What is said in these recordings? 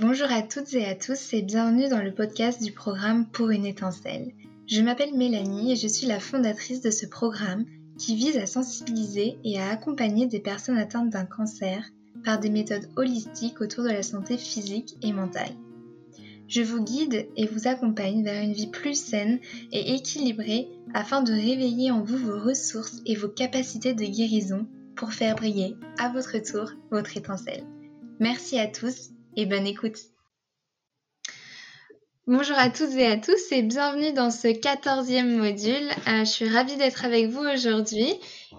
Bonjour à toutes et à tous et bienvenue dans le podcast du programme Pour une étincelle. Je m'appelle Mélanie et je suis la fondatrice de ce programme qui vise à sensibiliser et à accompagner des personnes atteintes d'un cancer par des méthodes holistiques autour de la santé physique et mentale. Je vous guide et vous accompagne vers une vie plus saine et équilibrée afin de réveiller en vous vos ressources et vos capacités de guérison pour faire briller à votre tour votre étincelle. Merci à tous et bonne écoute. Bonjour à toutes et à tous et bienvenue dans ce quatorzième module. Euh, je suis ravie d'être avec vous aujourd'hui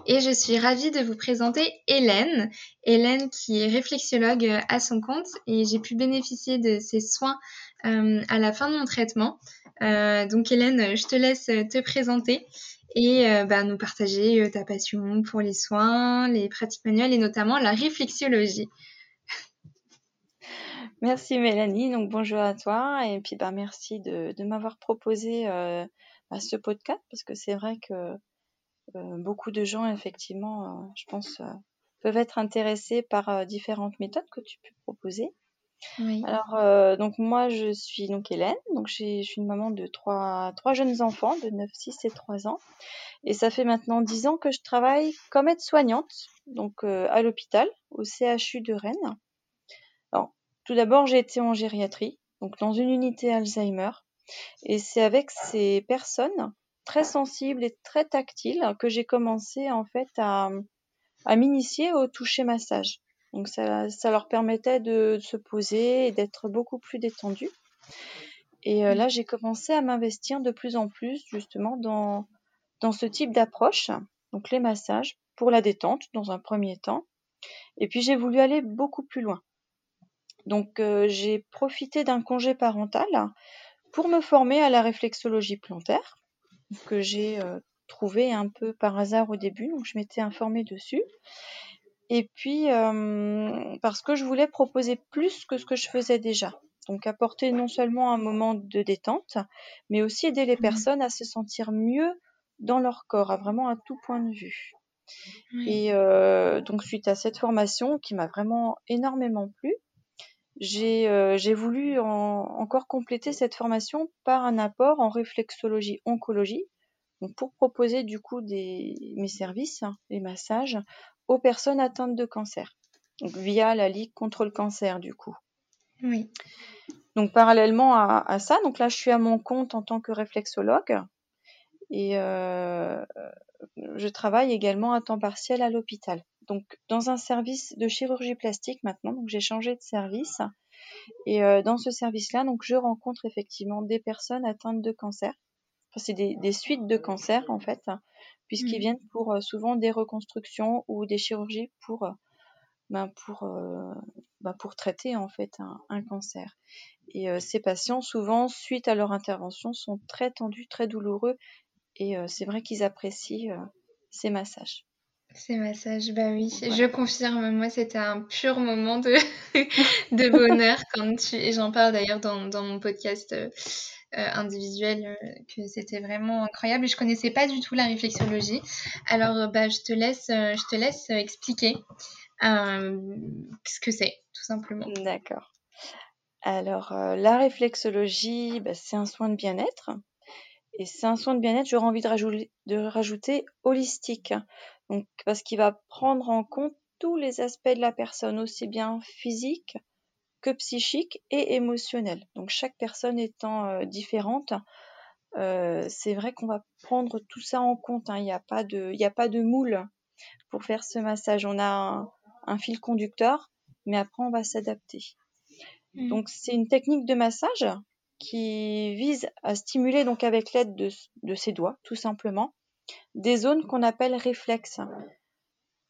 et je suis ravie de vous présenter Hélène. Hélène qui est réflexiologue à son compte et j'ai pu bénéficier de ses soins euh, à la fin de mon traitement. Euh, donc Hélène, je te laisse te présenter et bah, nous partager ta passion pour les soins, les pratiques manuelles et notamment la réflexiologie. Merci Mélanie, donc bonjour à toi et puis bah merci de, de m'avoir proposé euh, bah, ce podcast parce que c'est vrai que euh, beaucoup de gens effectivement, euh, je pense, peuvent être intéressés par différentes méthodes que tu peux proposer. Oui. Alors donc moi je suis donc Hélène, donc je suis une maman de trois trois jeunes enfants de 9, 6 et 3 ans et ça fait maintenant 10 ans que je travaille comme aide-soignante donc à l'hôpital au CHU de Rennes. Tout d'abord, j'ai été en gériatrie, donc dans une unité Alzheimer. Et c'est avec ces personnes très sensibles et très tactiles que j'ai commencé en fait à, à m'initier au toucher massage. Donc ça, ça leur permettait de, se poser et d'être beaucoup plus détendus. Et euh, là, j'ai commencé à m'investir de plus en plus justement dans, dans ce type d'approche, donc les massages pour la détente dans un premier temps. Et puis j'ai voulu aller beaucoup plus loin. Donc euh, j'ai profité d'un congé parental pour me former à la réflexologie plantaire que j'ai euh, trouvé un peu par hasard au début, donc je m'étais informée dessus. Et puis euh, parce que je voulais proposer plus que ce que je faisais déjà. Donc apporter non seulement un moment de détente, mais aussi aider les mmh. personnes à se sentir mieux dans leur corps, à vraiment à tout point de vue. Et donc suite à cette formation qui m'a vraiment énormément plu, j'ai euh, voulu encore compléter cette formation par un apport en réflexologie oncologie donc pour proposer du coup des, mes services, les massages, aux personnes atteintes de cancer, donc via la Ligue contre le cancer du coup. Oui. Donc parallèlement à, à, ça, donc là je suis à mon compte en tant que réflexologue et euh, je travaille également à temps partiel à l'hôpital. Donc dans un service de chirurgie plastique maintenant, donc j'ai changé de service et euh, dans ce service-là, donc je rencontre effectivement des personnes atteintes de cancer. Enfin, c'est des, des, suites de cancer en fait, puisqu'ils mmh. viennent pour euh, souvent des reconstructions ou des chirurgies pour euh, ben, pour ben, pour traiter en fait un, un cancer. Et ces patients souvent suite à leur intervention sont très tendus, très douloureux et c'est vrai qu'ils apprécient ces massages. Ces massages, bah oui, je confirme. Moi, c'était un pur moment de, de bonheur quand tu. Et j'en parle d'ailleurs dans, dans, mon podcast euh, euh, individuel, euh, que c'était vraiment incroyable. Et je connaissais pas du tout la réflexologie. Alors, bah, je te laisse, je te laisse expliquer ce que c'est, tout simplement. D'accord. Alors, la réflexologie, bah, c'est un soin de bien-être. Et c'est un soin de bien-être, j'aurais envie de rajouter, de rajouter holistique. Donc, parce qu'il va prendre en compte tous les aspects de la personne, aussi bien physique que psychique et émotionnel. Donc, chaque personne étant euh, différente, euh, c'est vrai qu'on va prendre tout ça en compte. Hein. Il n'y a pas de, il a pas de moule pour faire ce massage. On a un, fil conducteur, mais après on va s'adapter. Mmh. Donc, c'est une technique de massage qui vise à stimuler donc avec l'aide de, de ses doigts, tout simplement, des zones qu'on appelle réflexes.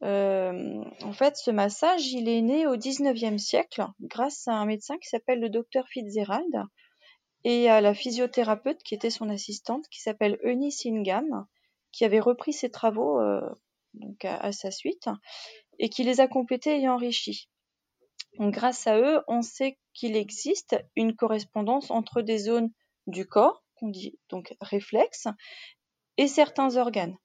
Euh, en fait, ce massage, il est né au 19e siècle grâce à un médecin qui s'appelle le docteur Fitzgerald et à la physiothérapeute qui était son assistante qui s'appelle Eunice Ingham qui avait repris ses travaux euh, à, sa suite et qui les a complétés et enrichis. Grâce à eux, on sait qu'il existe une correspondance entre des zones du corps, qu'on dit donc réflexes, et certains organes.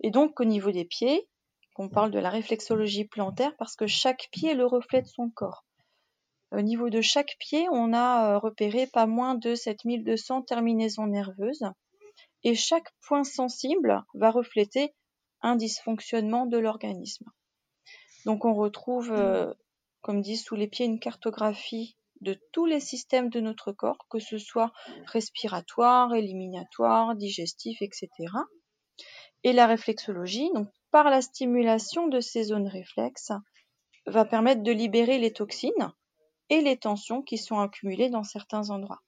Et donc au niveau des pieds, on parle de la réflexologie plantaire parce que chaque pied le reflet de son corps. au niveau de chaque pied, on a repéré pas moins de 7200 terminaisons nerveuses et chaque point sensible va refléter un dysfonctionnement de l'organisme. Donc on retrouve, mmh. comme dit sous les pieds, une cartographie de tous les systèmes de notre corps, que ce soit respiratoire, éliminatoire, digestif, etc. Et la réflexologie, donc par la stimulation de ces zones réflexes, va permettre de libérer les toxines et les tensions qui sont accumulées dans certains endroits.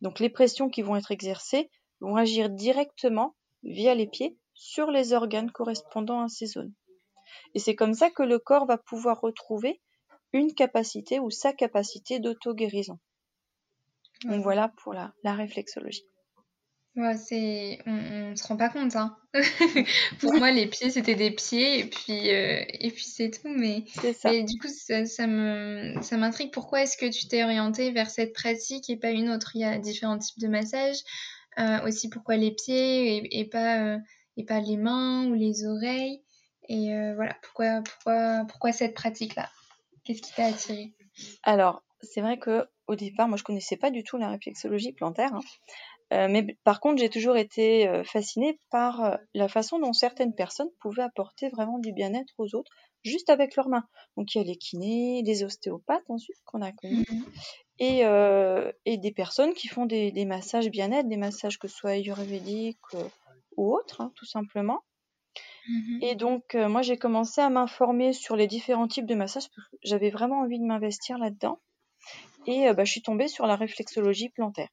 Donc les pressions qui vont être exercées vont agir directement via les pieds sur les organes correspondant à ces zones. Et c'est comme ça que le corps va pouvoir retrouver une capacité ou sa capacité d'auto-guérison. Donc voilà pour la, réflexologie. Ouais, c'est on, ne se rend pas compte hein. pour moi les pieds c'était des pieds et puis euh, et puis c'est tout mais, du coup ça, ça me ça m'intrigue pourquoi est-ce que tu t'es orienté vers cette pratique et pas une autre? Il y a différents types de massages euh, aussi pourquoi les pieds et, pas euh, et pas les mains ou les oreilles et voilà pourquoi pourquoi pourquoi cette pratique là Qu'est-ce qui t'a attiré? Alors, c'est vrai que au départ, moi, je connaissais pas du tout la réflexologie plantaire. Hein. Euh, mais par contre, j'ai toujours été euh, fascinée par euh, la façon dont certaines personnes pouvaient apporter vraiment du bien-être aux autres juste avec leurs mains. Donc il y a les kinés, les ostéopathes ensuite qu'on a connus, mmh et, et, des personnes qui font des, massages bien-être, des massages que ce soit ayurvédiques ou autres, hein, tout simplement. Mmh et donc, euh, moi, j'ai commencé à m'informer sur les différents types de massages parce que j'avais vraiment envie de m'investir là-dedans. Et euh, bah, je suis tombée sur la réflexologie plantaire.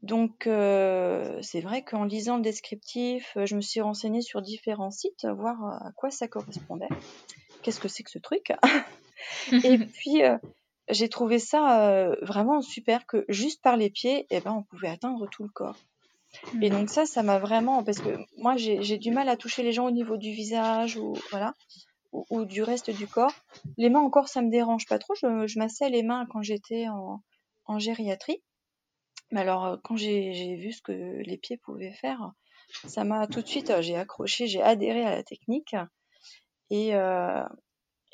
Donc, euh, c'est vrai qu'en lisant le descriptif, je me suis renseignée sur différents sites, voir à quoi ça correspondait. Qu'est-ce que c'est que ce truc? Et puis, j'ai trouvé ça vraiment super que juste par les pieds, eh ben, on pouvait atteindre tout le corps. Et donc ça, ça m'a vraiment parce que moi j'ai du mal à toucher les gens au niveau du visage ou voilà ou, du reste du corps. Les mains encore, ça me dérange pas trop. Je, je massais les mains quand j'étais en, en gériatrie. Mais alors quand j'ai vu ce que les pieds pouvaient faire, ça m'a tout de suite j'ai accroché, j'ai adhéré à la technique et euh,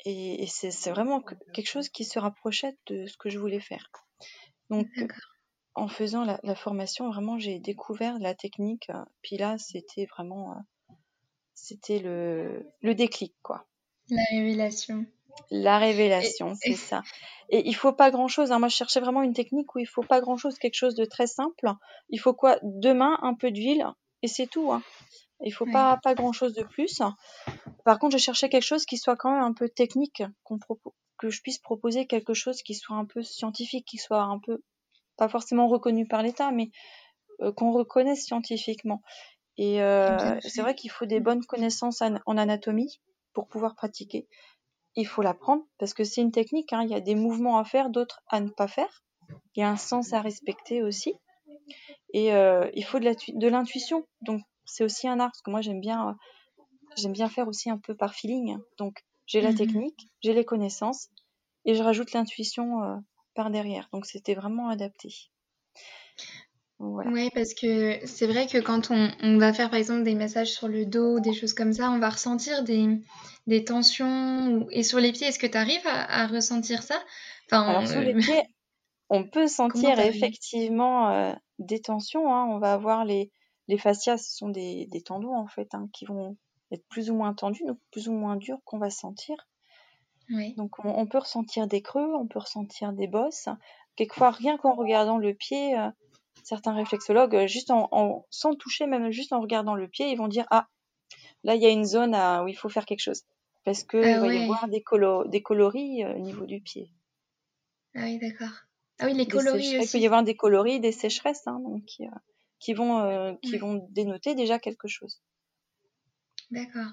et, et c'est vraiment quelque chose qui se rapprochait de ce que je voulais faire. Donc en faisant la, formation, vraiment, j'ai découvert la technique. Euh, puis là, c'était vraiment, euh, c'était le, le déclic, quoi. La révélation. La révélation, c'est ça. Et il faut pas grand chose. Hein. Moi, je cherchais vraiment une technique où il faut pas grand chose, quelque chose de très simple. Il faut quoi? Deux mains, un peu d'huile, et c'est tout. Hein. Il faut pas, pas grand chose de plus. Par contre, je cherchais quelque chose qui soit quand même un peu technique, qu'on que je puisse proposer quelque chose qui soit un peu scientifique, qui soit un peu pas forcément reconnu par l'État, mais euh, qu'on reconnaisse scientifiquement. Et euh, c'est vrai qu'il faut des bonnes connaissances en anatomie pour pouvoir pratiquer. Il faut l'apprendre parce que c'est une technique. Hein. Il y a des mouvements à faire, d'autres à ne pas faire. Il y a un sens à respecter aussi. Et euh, il faut de l'intuition. Donc c'est aussi un art parce que moi j'aime bien, j'aime bien faire aussi un peu par feeling. Donc j'ai la mmh technique, j'ai les connaissances et je rajoute l'intuition par derrière. Donc c'était vraiment adapté. Oui, parce que c'est vrai que quand on, va faire par exemple des massages sur le dos, des choses comme ça, on va ressentir des, tensions. Et sur les pieds, est-ce que tu arrives à, ressentir ça? Enfin, Alors sur les euh, pieds, on peut sentir effectivement euh, des tensions. Hein. On va avoir les, les fascias, ce sont des, tendons en fait, hein, qui vont être plus ou moins tendus, donc plus ou moins durs qu'on va sentir. Donc on, peut ressentir des creux, on peut ressentir des bosses. Quelquefois, rien qu'en regardant le pied, euh, certains réflexologues, euh, juste en, sans toucher, même juste en regardant le pied, ils vont dire ah là il y a une zone où il faut faire quelque chose parce que ah va y avoir des, des coloris euh, au niveau du pied. Ah oui d'accord. Ah oui les coloris aussi. Il peut y avoir des coloris, des sécheresses, hein, donc qui, vont qui vont dénoter déjà quelque chose. D'accord.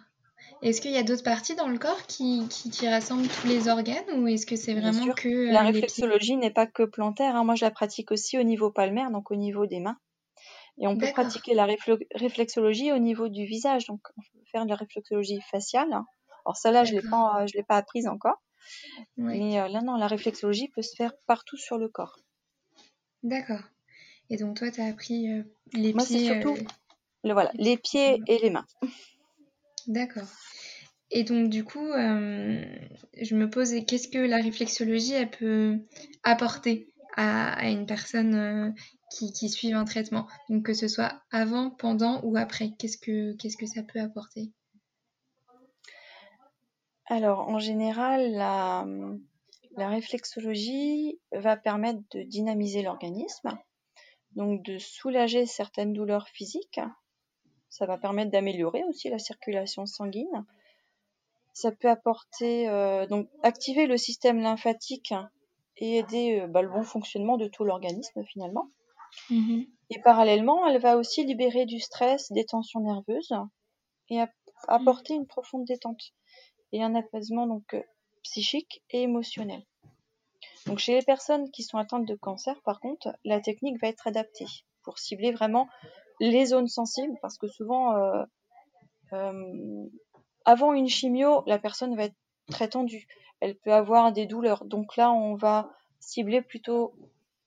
Est-ce qu'il y a d'autres parties dans le corps qui, qui, rassemblent tous les organes ou est-ce que c'est vraiment que... Euh, la réflexologie n'est pas que plantaire. Hein. Moi, je la pratique aussi au niveau palmaire, donc au niveau des mains. Et on peut pratiquer la réflexologie au niveau du visage. Donc, on peut faire de la réflexologie faciale. Alors, ça, là, je ne l'ai pas apprise encore. Mais euh, là, non, la réflexologie peut se faire partout sur le corps. D'accord. Et donc, toi, tu as appris euh, les Moi, pieds... surtout le, voilà, les pieds et les mains. D'accord. Et donc, du coup, je me pose qu'est-ce que la réflexologie peut apporter à, une personne qui, qui suit un traitement? Donc, que ce soit avant, pendant ou après, qu'est-ce que, ça peut apporter? Alors, en général, la réflexologie va permettre de dynamiser l'organisme, donc de soulager certaines douleurs physiques. Ça va permettre d'améliorer aussi la circulation sanguine ça peut apporter, euh, donc activer le système lymphatique et aider euh, bah, le bon fonctionnement de tout l'organisme finalement. Mm-hmm. Et parallèlement, elle va aussi libérer du stress, des tensions nerveuses et apporter une profonde détente et un apaisement donc euh, psychique et émotionnel. Donc chez les personnes qui sont atteintes de cancer, par contre, la technique va être adaptée pour cibler vraiment les zones sensibles parce que souvent avant une chimio, la personne va être très tendue. Elle peut avoir des douleurs. Donc là, on va cibler plutôt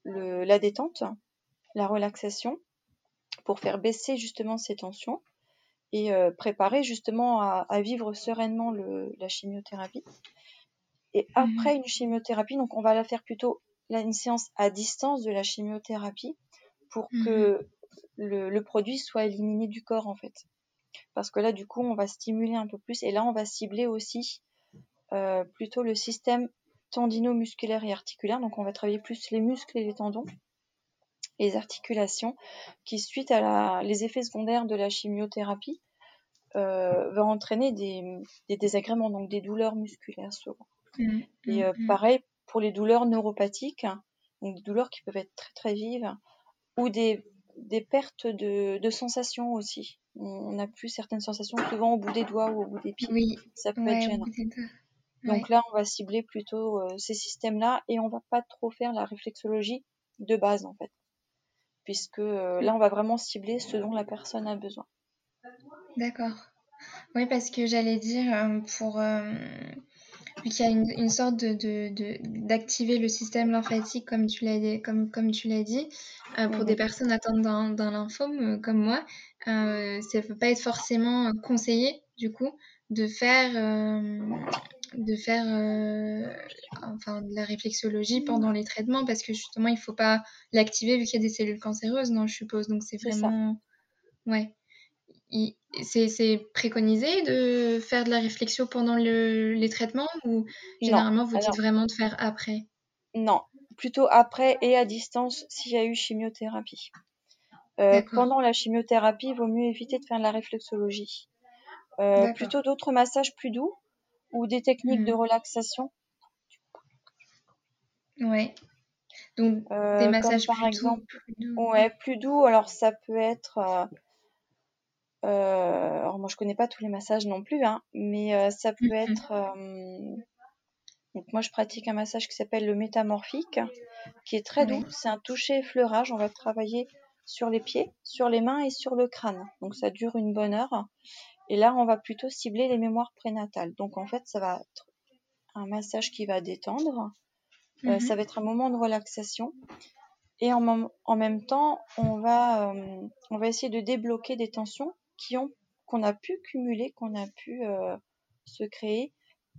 la détente, la relaxation, pour faire baisser justement ces tensions et euh, préparer justement à, vivre sereinement la chimiothérapie. Et mhm. après une chimiothérapie, donc on va la faire plutôt une séance à distance de la chimiothérapie pour que le, produit soit éliminé du corps en fait parce que là, du coup, on va stimuler un peu plus et là, on va cibler aussi euh, plutôt le système tendino-musculaire et articulaire. Donc, on va travailler plus les muscles et les tendons les articulations qui, suite à la, les effets secondaires de la chimiothérapie, euh, va entraîner des, désagréments, donc des douleurs musculaires souvent. Mmh, et euh, mmh, mmh. pareil pour les douleurs neuropathiques, donc des douleurs qui peuvent être très très vives, ou des, pertes de, de sensations aussi on n'a plus certaines sensations souvent au bout des doigts ou au bout des pieds. Oui. Ça peut être gênant. Donc là, on va cibler plutôt euh, ces systèmes-là et on va pas trop faire la réflexologie de base en fait, puisque euh, là, on va vraiment cibler ce dont la personne a besoin. D'accord. Oui, parce que j'allais dire euh, pour y a une, sorte de, d'activer le système lymphatique comme tu l'as comme comme tu l'as dit pour des mhm. personnes atteintes d'un, lymphome comme moi euh, ça ne peut pas être forcément conseillé, du coup, de faire, euh, de, faire euh, enfin, de la réflexologie pendant les traitements parce que justement, il ne faut pas l'activer vu qu'il y a des cellules cancéreuses, non, je suppose. Donc, c'est vraiment. Ouais. C'est préconisé de faire de la réflexion pendant le, les traitements ou généralement vous dites vraiment de faire après? Non, plutôt après et à distance s'il y a eu chimiothérapie. Euh, pendant la chimiothérapie, il vaut mieux éviter de faire de la réflexologie. Euh, plutôt d'autres massages plus doux ou des techniques de hmm. relaxation. Ouais. Donc euh, des massages par exemple, plus doux. Ouais, plus doux. Alors ça peut être. Alors moi je connais pas tous les massages non plus, hein, mais ça peut mm-hmm. être. Donc moi je pratique un massage qui s'appelle le métamorphique, qui est très doux. C'est un toucher effleurage. On va travailler sur les pieds, sur les mains et sur le crâne. Donc ça dure une bonne heure. Et là, on va plutôt cibler les mémoires prénatales. Donc en fait, ça va être un massage qui va détendre. Euh, mhm. ça va être un moment de relaxation. Et en, en même temps, on va, euh, on va essayer de débloquer des tensions qui ont qu'on a pu cumuler, qu'on a pu euh, se créer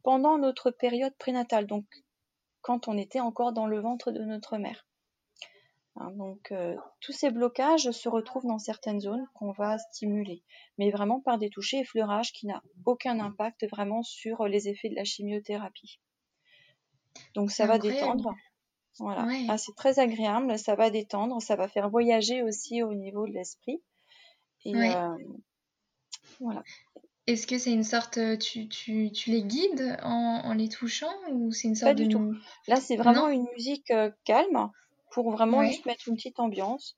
pendant notre période prénatale. Donc quand on était encore dans le ventre de notre mère. Hein, donc euh, tous ces blocages se retrouvent dans certaines zones qu'on va stimuler, mais vraiment par des touchés effleurages qui n'a aucun impact vraiment sur les effets de la chimiothérapie. Donc ça va détendre. Voilà. Ah, c'est très agréable, ça va détendre, ça va faire voyager aussi au niveau de l'esprit. Et euh, voilà. Est-ce que c'est une sorte, euh, tu, tu, tu les guides en, en, les touchant ou c'est une sorte Pas du tout. Là, c'est vraiment une musique calme pour vraiment juste mettre une petite ambiance.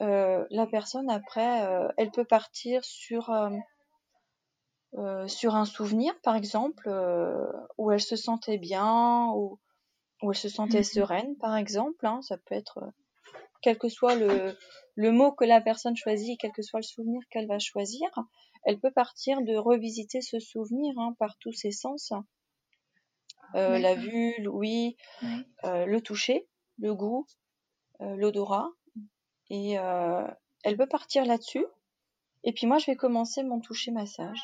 Euh, la personne après, euh, elle peut partir sur euh, sur un souvenir par exemple où elle se sentait bien ou où elle se sentait mmh sereine par exemple. Hein. ça peut être quel que soit le, le mot que la personne choisit, quel que soit le souvenir qu'elle va choisir, elle peut partir de revisiter ce souvenir hein, par tous ses sens. la vue, l'ouïe, le toucher, le goût, euh, l'odorat. Et euh, elle peut partir là-dessus. Et puis moi, je vais commencer mon toucher massage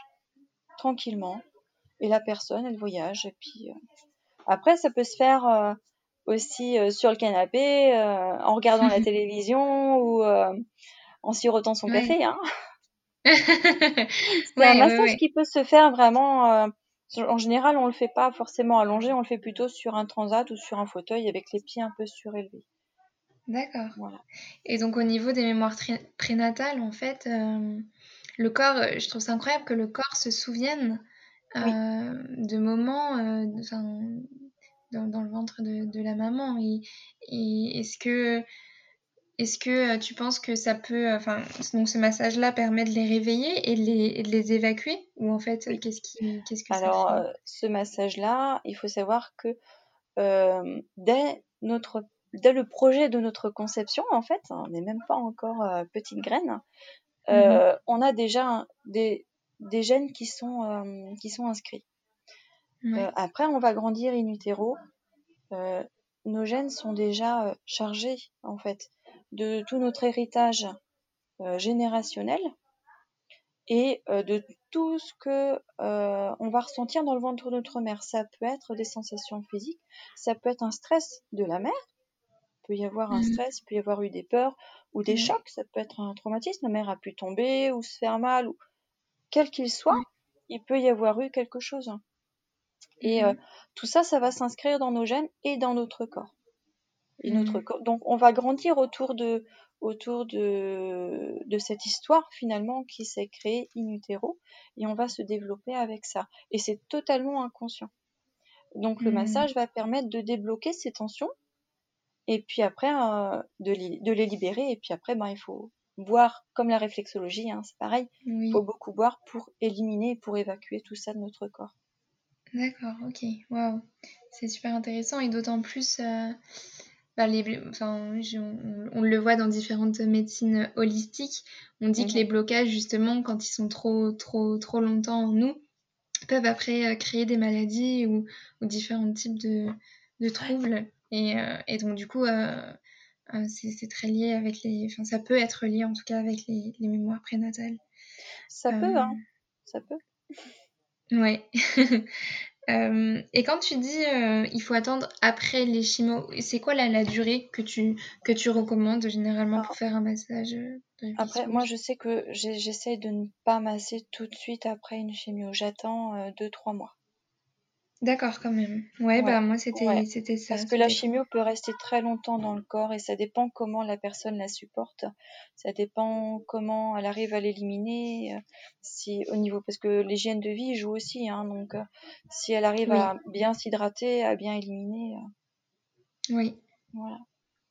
tranquillement. et la personne, elle voyage. Et puis après, ça peut se faire aussi sur le canapé, en regardant la télévision ou en sirotant son café. Hein. c'est un massage qui peut se faire vraiment. en général, on le fait pas forcément allongé, on le fait plutôt sur un transat ou sur un fauteuil avec les pieds un peu surélevés. D'accord. Et donc au niveau des mémoires prénatales, en fait, euh, le corps, euh, je trouve ça incroyable que le corps se souvienne euh, de moments dans, le ventre de, la maman. Et, est-ce que, est-ce que tu penses que ça peut, enfin, donc ce massage-là permet de les réveiller et de les, évacuer? Ou en fait, qu'est-ce, qui, qu'est-ce que Alors, ça fait ce massage-là, il faut savoir que dès notre dès le projet de notre conception, en fait, on n'est même pas encore euh, petite graine, euh, mhm. on a déjà des, des gènes qui sont, euh, qui sont inscrits. Après, on va grandir in utero. nos gènes sont déjà chargés, en fait, de tout notre héritage générationnel et de tout ce que on va ressentir dans le ventre de notre mère. Ça peut être des sensations physiques, ça peut être un stress de la mère, peut y avoir un mmh. stress, il peut y avoir eu des peurs ou des chocs, ça peut être un traumatisme, la mère a pu tomber ou se faire mal, ou quel qu'il soit, il peut y avoir eu quelque chose. Et mmh. euh, tout ça, ça va s'inscrire dans nos gènes et dans notre corps. Et notre corps. Donc on va grandir autour de autour de, de cette histoire finalement qui s'est créée in utero et on va se développer avec ça. Et c'est totalement inconscient. Donc le massage va permettre de débloquer ces tensions et puis après euh, de, les, de, les libérer et puis après ben il faut boire comme la réflexologie hein, c'est pareil il faut beaucoup boire pour éliminer pour évacuer tout ça de notre corps d'accord ok waouh c'est super intéressant et d'autant plus euh, bah, les, enfin, on, le voit dans différentes médecines holistiques on dit que mhm. les blocages justement quand ils sont trop trop trop longtemps en nous peuvent après euh, créer des maladies ou, ou différents types de, de troubles euh, et, donc, du coup, c'est très lié avec les. Enfin, ça peut être lié en tout cas avec les, mémoires prénatales. Ça peut, hein. Ça peut. Ouais. et quand tu dis il faut attendre après les chimios, c'est quoi la, durée que tu, que tu recommandes généralement pour faire un massage Après, moi je sais que j'essaie de ne pas masser tout de suite après une chimio. J'attends 2-3 mois. D'accord, quand même. Ouais, bah moi c'était c'était ça. Parce que la chimio peut rester très longtemps dans le corps et ça dépend comment la personne la supporte. Ça dépend comment elle arrive à l'éliminer. Euh, si au niveau parce que l'hygiène de vie joue aussi, hein, donc euh, si elle arrive à bien s'hydrater, à bien éliminer. Euh, oui. Voilà.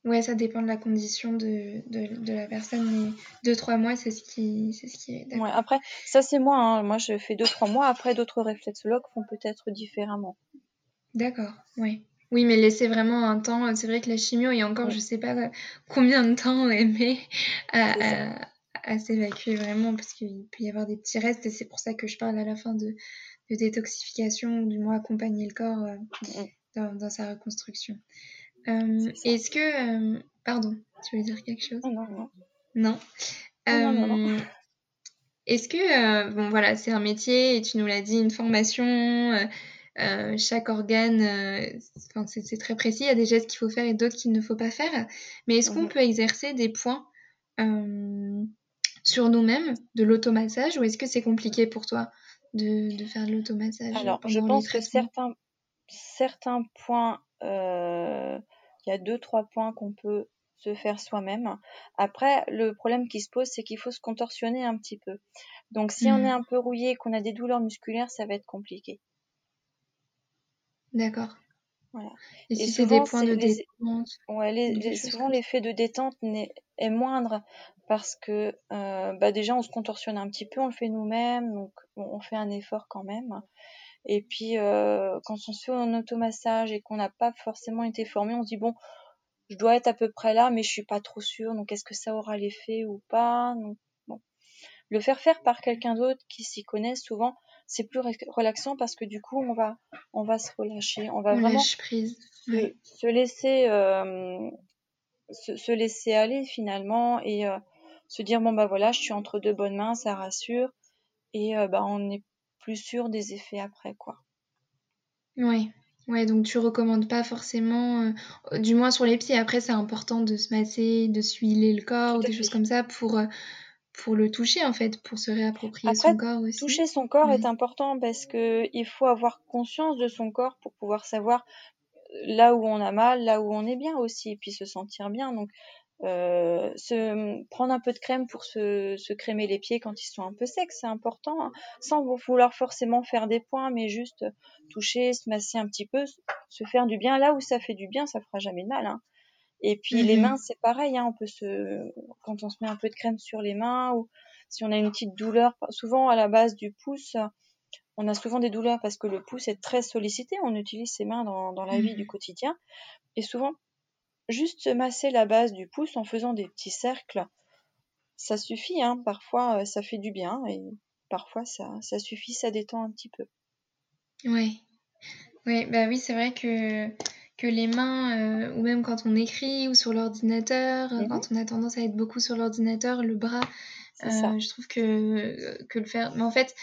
Ouais, ça dépend de la condition de, de, de la personne, mais 2-3 mois, c'est ce qui, c'est ce qui est. Ouais, après, ça c'est moi, hein. moi je fais 2-3 mois, après d'autres réflexologues font peut-être différemment. D'accord, oui. Oui, mais laisser vraiment un temps, c'est vrai que la chimio, il y a encore, je sais pas combien de temps mais à, à, s'évacuer vraiment, parce qu'il peut y avoir des petits restes, et c'est pour ça que je parle à la fin de, de détoxification, du moins accompagner le corps euh, mm, mm. dans, dans sa reconstruction. Euh, est-ce que... Euh, pardon, tu veux dire quelque chose? Non, non. Non, euh, Est-ce que, bon voilà, c'est un métier et tu nous l'as dit, une formation, chaque organe, c'est très précis, il y a des gestes qu'il faut faire et d'autres qu'il ne faut pas faire. Mais est-ce qu'on mhm. peut exercer des points sur nous-mêmes, de l'automassage, ou est-ce que c'est compliqué pour toi de, de faire de l'automassage Alors, je pense que certains, certains points il y a deux, trois points qu'on peut se faire soi-même. Après, le problème qui se pose, c'est qu'il faut se contorsionner un petit peu. Donc, si on est mmh. un peu rouillé, qu'on a des douleurs musculaires, ça va être compliqué. D'accord. Voilà. Et, si c'est des points de détente ouais, Souvent, l'effet de détente est, moindre parce que euh, bah déjà, on se contorsionne un petit peu, on le fait nous-mêmes, donc on fait un effort quand même. Et puis, euh, quand on se fait un automassage et qu'on n'a pas forcément été formé, on se dit, bon, je dois être à peu près là, mais je suis pas trop sûre, donc est-ce que ça aura l'effet ou pas? Bon. Le faire faire par quelqu'un d'autre qui s'y connaît, souvent, c'est plus relaxant parce que du coup, on va, on va se relâcher, on va vraiment prise. Se, laisser, euh, se, laisser aller finalement et euh, se dire bon bah voilà, je suis entre deux bonnes mains, ça rassure et bah on est plus sûr des effets après, quoi. Ouais. Ouais, donc tu recommandes pas forcément, euh, du moins sur les pieds. Après, c'est important de se masser, de s'huiler le corps ou des choses comme ça pour, euh, pour le toucher en fait, pour se réapproprier son corps aussi. Toucher son corps est important parce que il faut avoir conscience de son corps pour pouvoir savoir là où on a mal, là où on est bien aussi, et puis se sentir bien. Donc euh, se, prendre un peu de crème pour se, se, crémer les pieds quand ils sont un peu secs, c'est important, hein. sans vouloir forcément faire des points, mais juste toucher, se masser un petit peu, se faire du bien. Là où ça fait du bien, ça fera jamais de mal. Hein. Et puis les mhm. mains, c'est pareil, hein, on peut se, quand on se met un peu de crème sur les mains ou si on a une petite douleur, souvent à la base du pouce, on a souvent des douleurs parce que le pouce est très sollicité, on utilise ses mains dans, dans la vie du mhm. quotidien et souvent juste se masser la base du pouce en faisant des petits cercles, ça suffit. Hein. Parfois, euh, ça fait du bien et parfois, ça, ça suffit, ça détend un petit peu. Oui, ouais, bah oui, c'est vrai que, que les mains, euh, ou même quand on écrit ou sur l'ordinateur, euh, quand on a tendance à être beaucoup sur l'ordinateur, le bras, je trouve que, que le faire. Mais en fait,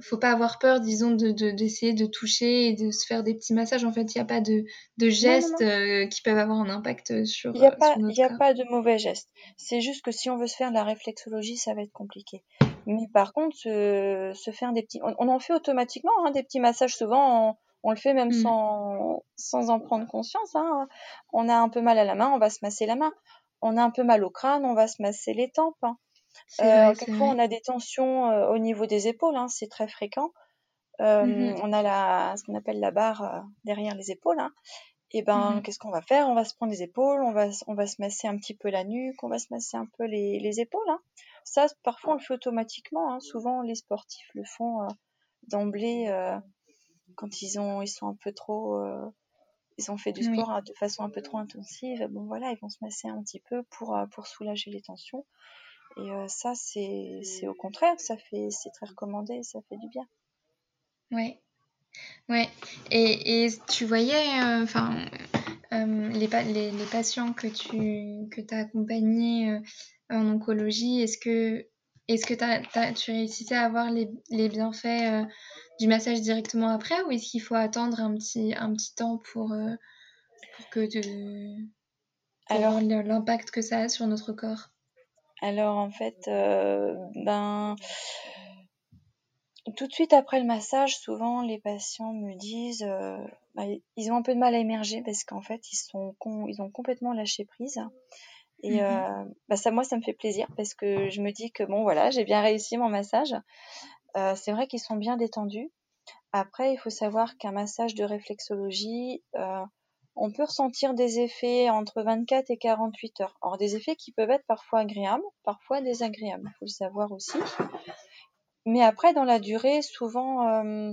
faut pas avoir peur, disons, de, d'essayer de, toucher et de se faire des petits massages. En fait, il n'y a pas de, de gestes euh, qui peuvent avoir un impact sur, il n'y a, pas, y a pas de mauvais gestes. C'est juste que si on veut se faire de la réflexologie, ça va être compliqué. Mais par contre, se, se faire des petits... On, en fait automatiquement, hein, des petits massages. Souvent, on, le fait même mm. sans, sans en prendre conscience. Hein. On a un peu mal à la main, on va se masser la main. On a un peu mal au crâne, on va se masser les tempes. Hein. Euh, quelquefois, on a des tensions euh, au niveau des épaules, hein, c'est très fréquent. Mmh On a la, ce qu'on appelle la barre euh, derrière les épaules. Hein. Et ben, mmh qu'est-ce qu'on va faire? On va se prendre les épaules, on va, on va se masser un petit peu la nuque, on va se masser un peu les, les épaules. Hein. Ça, parfois, on le fait automatiquement. Hein. Souvent, les sportifs le font d'emblée quand ils ont, ils sont un peu trop, ils ont fait du sport de façon un peu trop intensive. Bon, voilà, ils vont se masser un petit peu pour, pour soulager les tensions. Et euh, ça, c'est au contraire, ça fait c'est très recommandé, ça fait du bien. Ouais. Ouais. Et, et tu voyais, enfin, euh, les, les, les, patients que tu que as accompagnés en oncologie, est-ce que, est-ce que tu réussissais à avoir les, les bienfaits du massage directement après ou est-ce qu'il faut attendre un petit, un petit temps pour, pour que tu, pour l'impact que ça a sur notre corps? Alors en fait, euh, ben tout de suite après le massage, souvent les patients me disent, euh, bah, ils ont un peu de mal à émerger parce qu'en fait ils sont ils ont complètement lâché prise. Et mmh euh, bah ça, moi, ça me fait plaisir parce que je me dis que bon, voilà, j'ai bien réussi mon massage. c'est vrai qu'ils sont bien détendus. Après, il faut savoir qu'un massage de réflexologie, on peut ressentir des effets entre 24 et 48 heures. Alors des effets qui peuvent être parfois agréables, parfois désagréables, il faut le savoir aussi. Mais après, dans la durée, souvent, euh,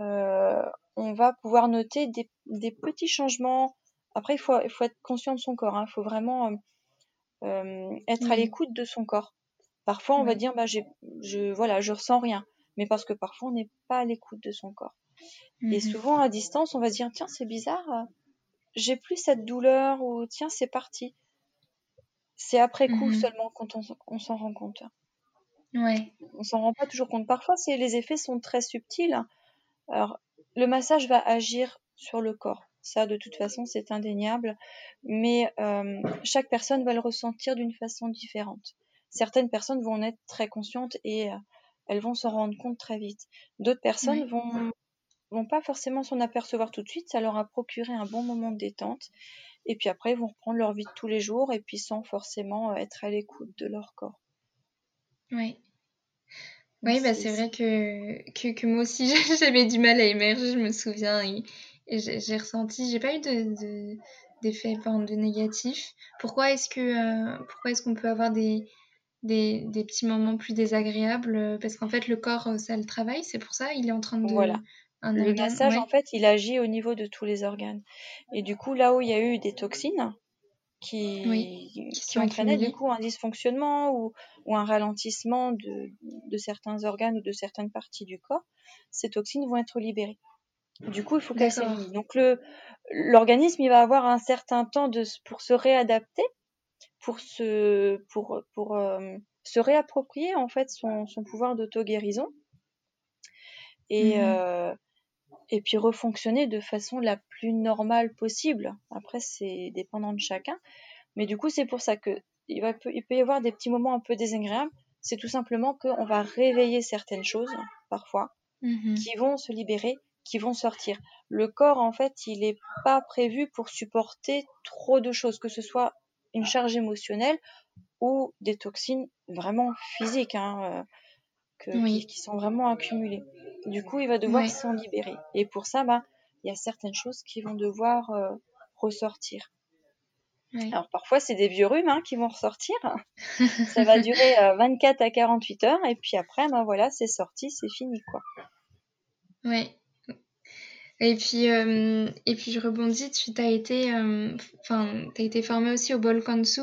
euh, on va pouvoir noter des, petits changements. Après, il faut, il faut être conscient de son corps. Hein. Il faut vraiment euh, être à l'écoute de son corps. Parfois, on va dire, bah, je, voilà, je ressens rien. Mais parce que parfois, on n'est pas à l'écoute de son corps. Et mmh souvent, à distance, on va se dire, tiens, c'est bizarre, j'ai plus cette douleur ou tiens, c'est parti. C'est après coup mhm. seulement quand on, s'en rend compte. Ouais. On s'en rend pas toujours compte. Parfois, c'est les effets sont très subtils. Alors, le massage va agir sur le corps. Ça, de toute façon, c'est indéniable. Mais euh, chaque personne va le ressentir d'une façon différente. Certaines personnes vont en être très conscientes et euh, elles vont s'en rendre compte très vite. D'autres personnes vont vont pas forcément s'en apercevoir tout de suite, ça leur a procuré un bon moment de détente. Et puis après, ils vont reprendre leur vie de tous les jours et puis sans forcément euh, être à l'écoute de leur corps. Oui. Oui, bah c'est vrai que, que, moi aussi j'avais du mal à émerger, je me souviens. Et, j'ai ressenti, j'ai pas eu de, d'effet de, négatif. Pourquoi est-ce que euh, pourquoi est-ce qu'on peut avoir des, des, des, petits moments plus désagréables? Parce qu'en fait, le corps, ça le travaille, c'est pour ça, il est en train de, voilà le massage, en fait, il agit au niveau de tous les organes. Et du coup, là où il y a eu des toxines qui, qui, entraînaient du coup un dysfonctionnement ou, ou un ralentissement de, de, certains organes ou de certaines parties du corps, ces toxines vont être libérées. Du coup, il faut qu'elles s'éliminent. Donc, l'organisme, il va avoir un certain temps de, pour se réadapter, pour se, pour, pour, euh, se réapproprier, en fait, son, son pouvoir d'auto-guérison. et, euh, et puis refonctionner de façon la plus normale possible. Après, c'est dépendant de chacun. Mais du coup, c'est pour ça que il, va, il peut y avoir des petits moments un peu désagréables. C'est tout simplement qu'on va réveiller certaines choses, parfois, Mhm. qui vont se libérer, qui vont sortir. Le corps, en fait, il n'est pas prévu pour supporter trop de choses, que ce soit une charge émotionnelle ou des toxines vraiment physiques, hein, euh, que, Oui. qui, qui sont vraiment accumulées. Du coup, il va devoir s'en libérer. Et pour ça, bah, il y a certaines choses qui vont devoir euh, ressortir. Alors parfois, c'est des vieux rhumes hein, qui vont ressortir. Ça va durer euh, 24 à 48 heures et puis après, ben voilà, c'est sorti, c'est fini quoi. Ouais. Et puis, euh, et puis je rebondis, tu as été, euh, enfin, t'as été formée aussi au bol kansu.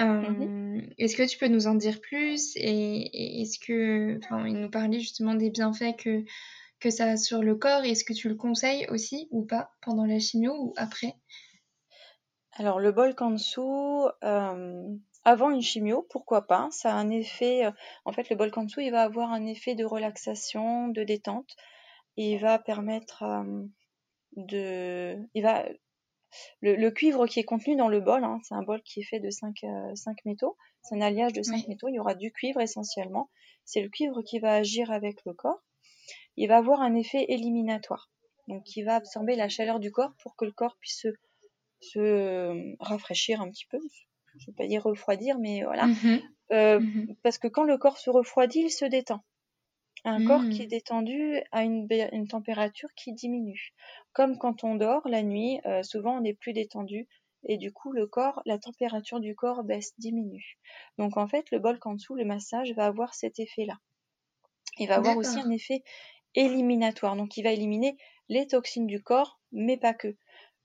Euh, Mhm. Est-ce que tu peux nous en dire plus et, et est-ce que, enfin, il nous parlait justement des bienfaits que que ça a sur le corps. Est-ce que tu le conseilles aussi ou pas pendant la chimio ou après? Alors le bol kansu, euh, avant une chimio, pourquoi pas Ça a un effet. euh, en fait, le bol kansu, il va avoir un effet de relaxation, de détente. Et il va permettre euh, de. Il va. Le, le cuivre qui est contenu dans le bol, hein, c'est un bol qui est fait de 5, métaux, c'est un alliage de 5 Oui. métaux, il y aura du cuivre essentiellement. C'est le cuivre qui va agir avec le corps. Il va avoir un effet éliminatoire. Donc il va absorber la chaleur du corps pour que le corps puisse se, se rafraîchir un petit peu. Je ne veux pas dire refroidir, mais voilà. Mhm. Euh, Mhm. Parce que quand le corps se refroidit, il se détend. Un corps qui est détendu a une, température qui diminue. Comme quand on dort la nuit, euh, souvent on est plus détendu et du coup le corps, la température du corps baisse, diminue. Donc en fait, le bol en dessous, le massage va avoir cet effet-là. Il va avoir aussi un effet éliminatoire. Donc il va éliminer les toxines du corps, mais pas que.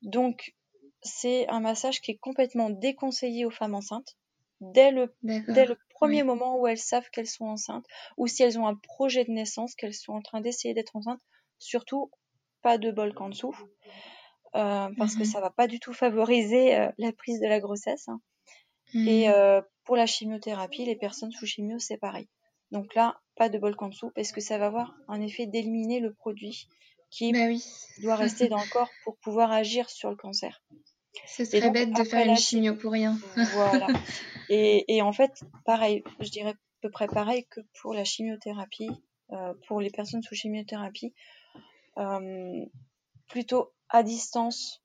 Donc c'est un massage qui est complètement déconseillé aux femmes enceintes dès le D'accord. dès le premier Oui. moment où elles savent qu'elles sont enceintes, ou si elles ont un projet de naissance, qu'elles sont en train d'essayer d'être enceintes, surtout pas de bol en dessous, euh, parce que Mhm. ça va pas du tout favoriser euh, la prise de la grossesse. hein. Et Mhm. euh, pour la chimiothérapie, les personnes sous chimio, c'est pareil. Donc là, pas de bol en dessous, parce que ça va avoir un effet d'éliminer le produit qui Bah oui. doit rester dans le corps pour pouvoir agir sur le cancer. Ce serait donc, bête de faire une chimio pour rien. Voilà. Et, et en fait, pareil, je dirais à peu près pareil que pour la chimiothérapie, euh, pour les personnes sous chimiothérapie, euh, plutôt à distance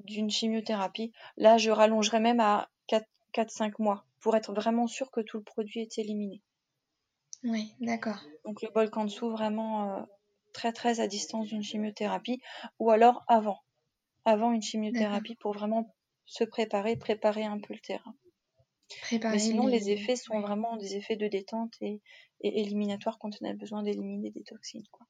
d'une chimiothérapie. Là, je rallongerais même à 4-5 mois pour être vraiment sûr que tout le produit est éliminé. Oui, d'accord. Donc le bol en dessous, vraiment euh, très très à distance d'une chimiothérapie, ou alors avant, avant une chimiothérapie pour vraiment se préparer, préparer un peu le terrain. Préparer Mais sinon, les les... effets sont ouais. vraiment des effets de détente et, et éliminatoires quand on a besoin d'éliminer des toxines. Quoi.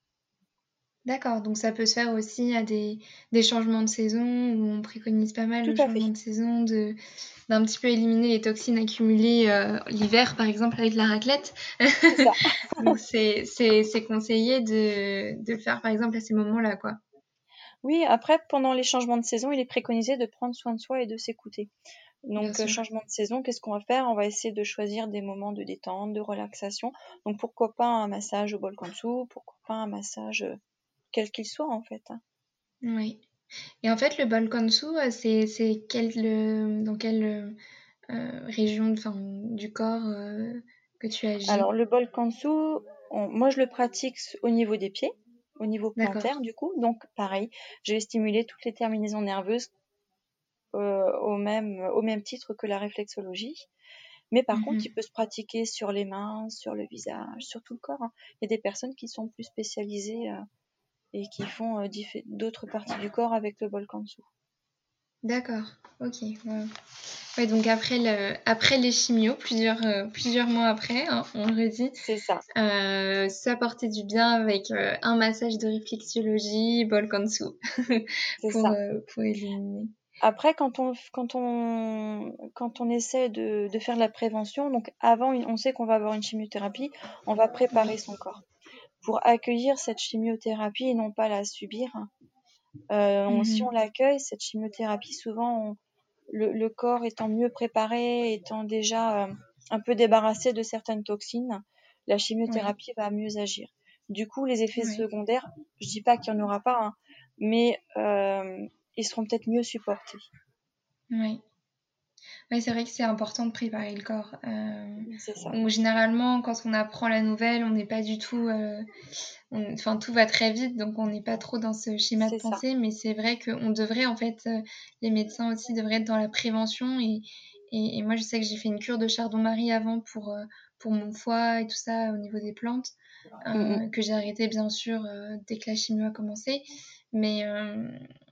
D'accord, donc ça peut se faire aussi à des, des changements de saison où on préconise pas mal Tout le changement fait. de saison, de d'un petit peu éliminer les toxines accumulées euh, l'hiver, par exemple, avec la raclette. C'est ça. donc c'est c'est- c'est conseillé de, de le faire, par exemple, à ces moments-là, quoi. Oui, après, pendant les changements de saison, il est préconisé de prendre soin de soi et de s'écouter. Donc, euh, changement de saison, qu'est-ce qu'on va faire? On va essayer de choisir des moments de détente, de relaxation. Donc, pourquoi pas un massage au bol dessous Pourquoi pas un massage euh, quel qu'il soit, en fait. hein. Oui. Et en fait, le Balkansu, euh, c'est c'est quel, le- dans quelle euh, région enfin, du corps euh, que tu agis? Alors, le bol dessous, moi, je le pratique au niveau des pieds, au niveau D'accord. plantaire, du coup. Donc, pareil, je vais stimuler toutes les terminaisons nerveuses au, même, au même titre que la réflexologie. Mais par contre, il peut se pratiquer sur les mains, sur le visage, sur tout le corps. hein. Il y a des personnes qui sont plus spécialisées euh, et qui font euh, d'autres parties du corps avec le bol en dessous. D'accord, ok. Ouais. Ouais, donc après, le, après les chimios, plusieurs, euh, plusieurs mois après, hein, on le redit, C'est ça. euh, ça portait du bien avec euh, un massage de réflexologie, bol kansu, C'est pour, ça. euh, pour éliminer. Après, quand on, quand on, quand on essaie de, de faire de la prévention, donc avant, une- on sait qu'on va avoir une chimiothérapie, on va préparer son corps pour accueillir cette chimiothérapie et non pas la subir. Euh, on- Si Mhm. on l'accueille, cette chimiothérapie, souvent, on- le, le corps étant mieux préparé, étant déjà euh, un peu débarrassé de certaines toxines, la chimiothérapie va mieux agir. Du coup, les effets secondaires, je dis pas qu'il y en aura pas, hein, mais euh, ils seront peut-être mieux supportés. Oui. Oui, c'est vrai que c'est important de préparer le corps. Euh, c'est ça. généralement, quand on apprend la nouvelle, on n'est pas du tout. Euh, enfin, tout va très vite, donc on n'est pas trop dans ce schéma de pensée. Mais c'est vrai qu'on devrait, en fait, euh, les médecins aussi devraient être dans la prévention. Et, et, moi, je sais que j'ai fait une cure de chardon-marie avant pour, euh, pour mon foie et tout ça au niveau des plantes, que j'ai arrêté, bien sûr, dès que la chimio a commencé. Mais,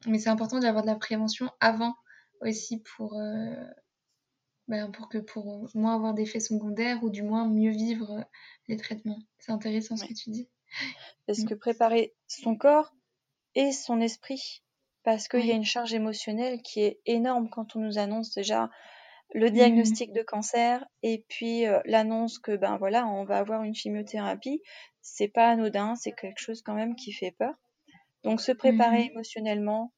mais c'est important d'avoir de la prévention avant aussi pour, euh, ben, pour que pour moins avoir d'effets secondaires ou du moins mieux vivre euh, les traitements. C'est intéressant ce que tu dis. Parce mm. que préparer son corps et son esprit, parce qu'il y a une charge émotionnelle qui est énorme quand on nous annonce déjà le mm. diagnostic de cancer et puis euh, l'annonce que ben voilà on va avoir une chimiothérapie c'est pas anodin c'est quelque chose quand même qui fait peur donc se préparer mhm. émotionnellement,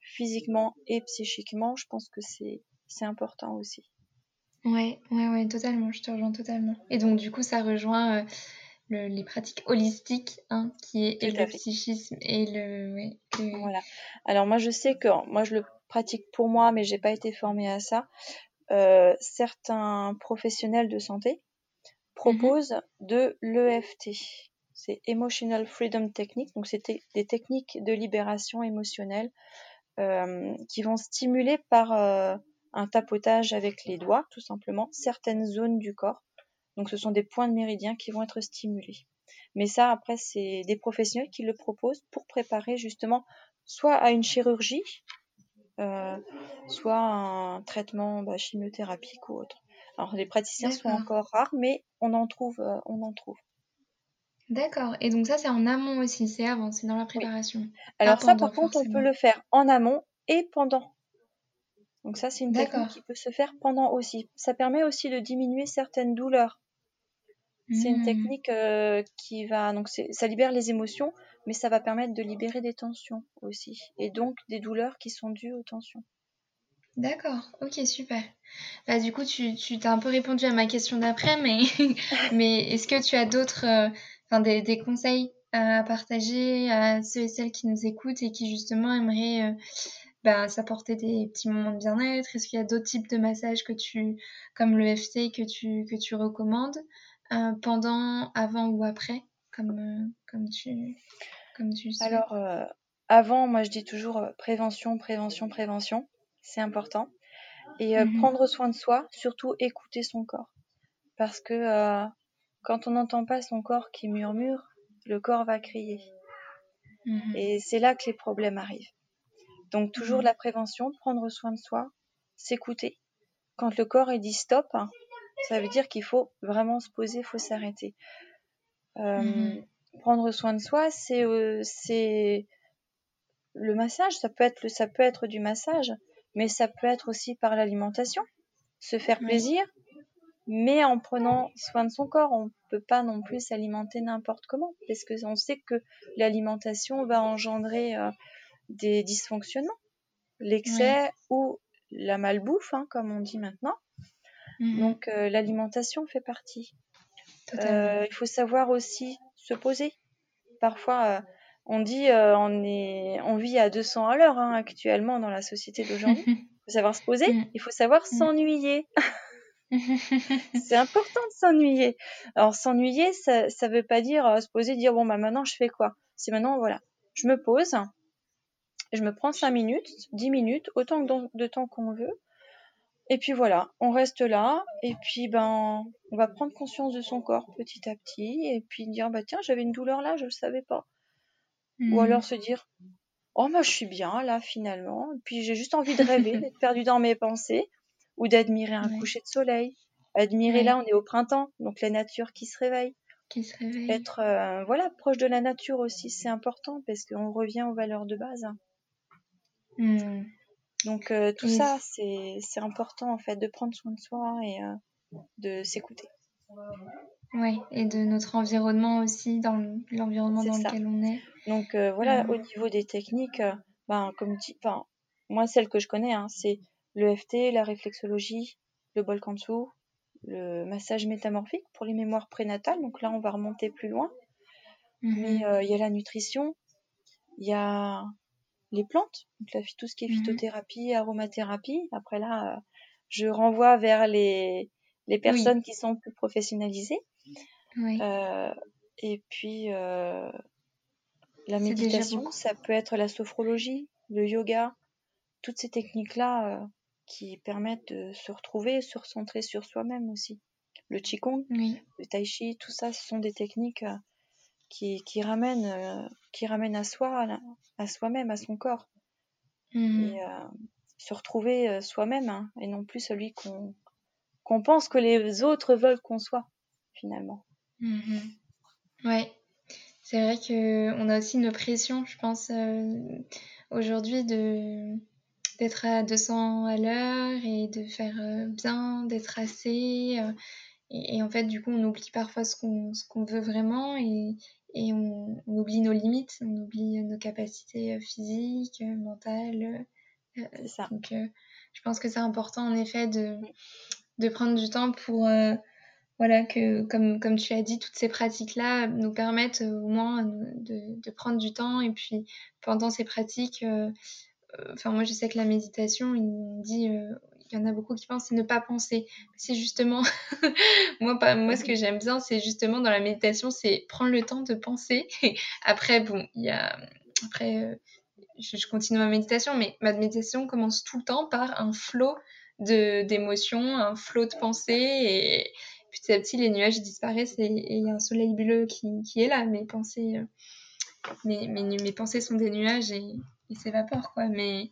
physiquement et psychiquement, je pense que c'est c'est important aussi. Ouais, ouais, ouais, totalement, je te rejoins totalement. Et donc du coup, ça rejoint euh, les pratiques holistiques, hein, qui est le psychisme et le, Voilà. Alors moi, je sais que moi, je le pratique pour moi, mais j'ai pas été formée à ça. Euh, certains professionnels de santé mhm. proposent de l'EFT c'est Emotional Freedom Technique. Donc, c'était des techniques de libération émotionnelle euh, qui vont stimuler par euh, un tapotage avec les doigts, tout simplement, certaines zones du corps. Donc, ce sont des points de méridien qui vont être stimulés. Mais ça, après, c'est des professionnels qui le proposent pour préparer justement soit à une chirurgie, euh, soit un traitement bah, chimiothérapique ou autre. Alors, les praticiens sont encore rares, mais on en trouve, on en trouve. D'accord. Et donc ça, c'est en amont aussi, c'est avant, c'est dans la préparation. Alors ça, par contre, on peut le faire en amont et pendant. Donc ça, c'est une technique qui peut se faire pendant aussi. Ça permet aussi de diminuer certaines douleurs. C'est une mmh. technique euh, qui va donc ça libère les émotions, mais ça va permettre de libérer des tensions aussi, et donc des douleurs qui sont dues aux tensions. D'accord, ok, super. Bah, du coup, tu, tu t'as un peu répondu à ma question d'après, mais, mais est-ce que tu as d'autres, euh, enfin des, des, conseils à partager à ceux et celles qui nous écoutent et qui justement aimeraient euh, bah, s'apporter des petits moments de bien-être Est-ce qu'il y a d'autres types de massages que tu, comme le FT, que tu, que tu recommandes euh, pendant, avant ou après, comme, euh, comme tu, comme tu Alors, avant, moi je dis toujours prévention, prévention, prévention. C'est important. Et mmh prendre soin de soi, surtout écouter son corps. Parce que quand on n'entend pas son corps qui murmure, le corps va crier. Mhm. Et c'est là que les problèmes arrivent. Donc toujours mhm. la prévention, prendre soin de soi, s'écouter. Quand le corps est dit stop, hein, ça veut dire qu'il faut vraiment se poser, il faut s'arrêter. Euh, mhm. Prendre soin de soi, euh, c'est le massage. Ça peut être ça peut être du massage, mais ça peut être aussi par l'alimentation. Se faire plaisir, mais en prenant soin de son corps, on ne peut pas non plus s'alimenter n'importe comment, parce que on sait que l'alimentation va engendrer euh, des dysfonctionnements, l'excès ou la malbouffe, hein, comme on dit maintenant. Mhm. Donc euh, l'alimentation fait partie. Euh, il faut savoir aussi se poser. Parfois, on dit on est, on vit à 200 à l'heure hein, actuellement dans la société d'aujourd'hui. Il faut savoir se poser. Mhm. Il faut savoir mhm. s'ennuyer. c'est important de s'ennuyer. Alors s'ennuyer, ça ça veut pas dire euh, se poser dire bon bah maintenant je fais quoi? C'est maintenant voilà, je me pose, je me prends 5 minutes, 10 minutes, autant de temps qu'on veut. Et puis voilà, on reste là et puis ben on va prendre conscience de son corps petit à petit et puis dire bah tiens, j'avais une douleur là, je le savais pas. Ou hmm. alors se dire oh moi je suis bien là finalement, et puis j'ai juste envie de rêver, d'être perdu dans mes pensées ou d'admirer un coucher de soleil. Admirer là, on est au printemps, donc la nature qui se réveille. Qui se réveille. Être euh, voilà proche de la nature aussi, c'est important parce qu'on revient aux valeurs de base. Hmm. Donc euh, tout ça, c'est important en fait de prendre soin de soi et euh, de s'écouter. Oui, et de notre environnement aussi, dans l'environnement dans lequel on est. Donc voilà, au niveau des techniques, ben, comme moi celle que je connais, hein, c'est l'EFT, la réflexologie, le bol dessous, le massage métamorphique pour les mémoires prénatales. Donc là, on va remonter plus loin. Mais euh, il y a la nutrition, il y a les plantes, donc la, tout ce qui est Mhm. phytothérapie, aromathérapie. Après là, euh, je renvoie vers les, les personnes qui sont plus professionnalisées. Oui. Euh, et puis, la méditation, ça peut être la sophrologie, le yoga, toutes ces techniques-là qui permettent de se retrouver, se recentrer sur soi-même aussi. Le qigong, Oui. le tai chi, tout ça, ce sont des techniques euh, qui, qui ramènent, euh, qui ramènent à soi, à soi-même, à son corps, Mhm. et euh, se retrouver soi-même, hein, et non plus celui qu'on qu'on pense que les autres veulent qu'on soit, finalement. Mhm. Ouais, c'est vrai que on a aussi une pression, je pense, euh, aujourd'hui de d'être à 200 à l'heure et de faire euh, bien, d'être assez. euh, et, et en fait, du coup, on oublie parfois ce qu'on veut vraiment et, et on, on oublie nos limites, on oublie nos capacités euh, physiques, euh, mentales. euh, ça. donc, euh, je pense que c'est important en effet de, de prendre du temps pour, euh, voilà, que comme, comme tu as dit, toutes ces pratiques-là nous permettent euh, au moins euh, de, de prendre du temps. Et puis pendant ces pratiques, euh, euh, enfin moi je sais que la méditation, il dit, euh, il y en a beaucoup qui pensent c'est ne pas penser. C'est justement, moi, pas, moi ce que j'aime bien, c'est justement dans la méditation, c'est prendre le temps de penser. Après, bon, il y a, après, euh, je, continue ma méditation, mais ma méditation commence tout le temps par un flot d'émotions, un flot de pensées et petit à petit les nuages disparaissent et il y a un soleil bleu qui, qui est là. Mes pensées, euh, mes, mes pensées sont des nuages et, et s'évaporent quoi. Mais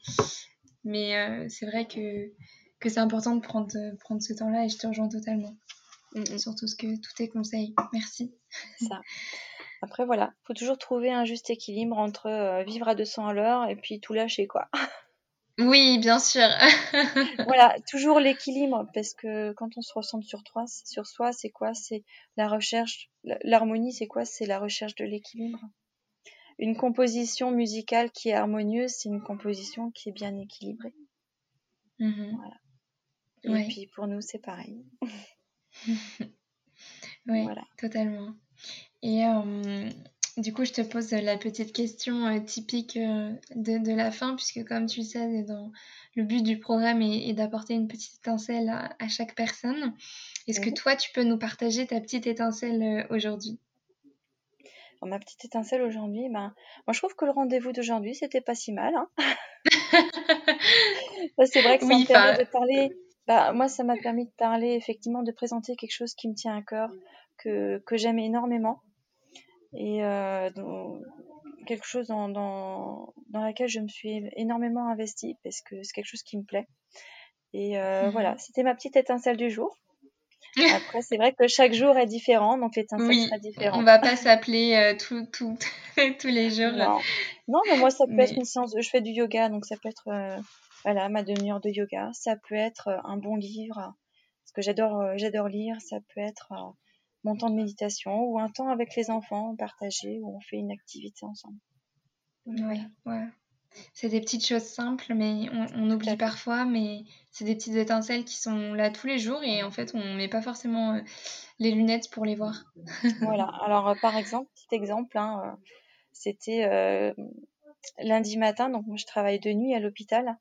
mais euh, c'est vrai que que c'est important de prendre de prendre ce temps-là et je te rejoins totalement. Mm, mm, Surtout ce que tous tes conseils. Merci. ça. Après, voilà, faut toujours trouver un juste équilibre entre euh, vivre à 200 à l'heure et puis tout lâcher, quoi. Oui, bien sûr. voilà, toujours l'équilibre, parce que quand on se ressent sur, toi, sur soi, c'est quoi? C'est la recherche, l'harmonie, c'est quoi? C'est la recherche de l'équilibre. Une composition musicale qui est harmonieuse, c'est une composition qui est bien équilibrée. Mhm. Voilà. Et puis pour nous, c'est pareil. Oui, Voilà. totalement. Et euh, du coup, je te pose la petite question euh, typique euh, de, de la fin, puisque comme tu le sais, dans le but du programme est, est d'apporter une petite étincelle à, à chaque personne. Est-ce que Mhm. toi, tu peux nous partager ta petite étincelle aujourd'hui? Alors, ma petite étincelle aujourd'hui, ben, moi je trouve que le rendez-vous d'aujourd'hui, c'était pas si mal. Hein. C'est vrai que ça Oui, me permet enfin, de parler. Bah, moi, ça m'a permis de parler, effectivement, de présenter quelque chose qui me tient à cœur, que, que j'aime énormément. Et euh, dont- quelque chose dans, dans, dans laquelle je me suis énormément investie, parce que c'est quelque chose qui me plaît. Et euh, Mhm. voilà, c'était ma petite étincelle du jour. Après, c'est vrai que chaque jour est différent, donc l'étincelle oui, sera on différente. va pas s'appeler euh, tout, tout, tous les jours. Non. non, mais moi, ça peut être une séance. Je fais du yoga, donc ça peut être euh, voilà, ma demi-heure de yoga. Ça peut être euh, un bon livre, parce que j'adore euh, j'adore lire. Ça peut être euh, mon temps de méditation ou un temps avec les enfants partagé où on fait une activité ensemble. Oui, ouais. C'est des petites choses simples, mais on, oublie parfois, mais c'est des petites étincelles qui sont là tous les jours et en fait, on met pas forcément euh, les lunettes pour les voir. Voilà. Alors, euh, par exemple, petit exemple, hein, euh, c'était lundi matin. Donc, moi, je travaille de nuit à l'hôpital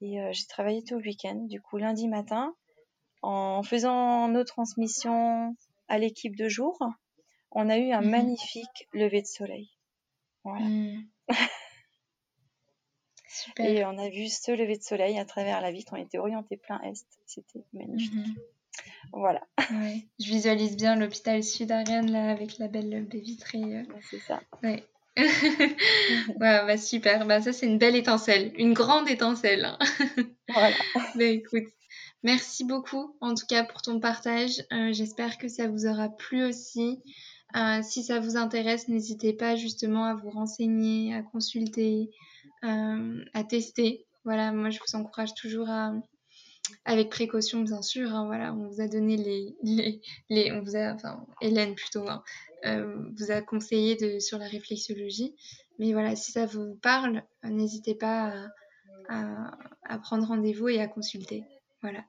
et j'ai travaillé tout le week-end. Du coup, lundi matin, en faisant nos transmissions à l'équipe de jour, on a eu un Mhm. magnifique lever de soleil. Voilà. Mm. Super. Et on a vu ce lever de soleil à travers la vitre. On était orienté plein est. C'était magnifique. Mhm. Voilà, Ouais. Je visualise bien l'hôpital sud Ariane là avec la belle baie vitrée. euh. c'est ça. Ouais. ouais, bah super. Bah ça c'est une belle étincelle, une grande étincelle. hein. Voilà. Bah écoute, merci beaucoup en tout cas pour ton partage. Euh, J'espère que ça vous aura plu aussi. Euh, si ça vous intéresse, n'hésitez pas justement à vous renseigner, à consulter, à tester. Voilà, moi je vous encourage toujours à, avec précaution bien sûr. hein, voilà, on vous a donné les, les, les, on vous a, enfin Hélène plutôt, hein, euh, vous a conseillé de sur la réflexologie. Mais voilà, si ça vous parle, euh, n'hésitez pas à, à, à prendre rendez-vous et à consulter. Voilà.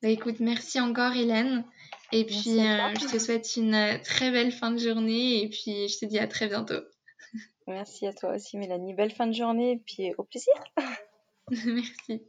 Bah écoute, merci encore Hélène. Et puis, je te souhaite une très belle fin de journée et puis je te dis à très bientôt. Merci à toi aussi Mélanie. Belle fin de journée et puis au plaisir. merci.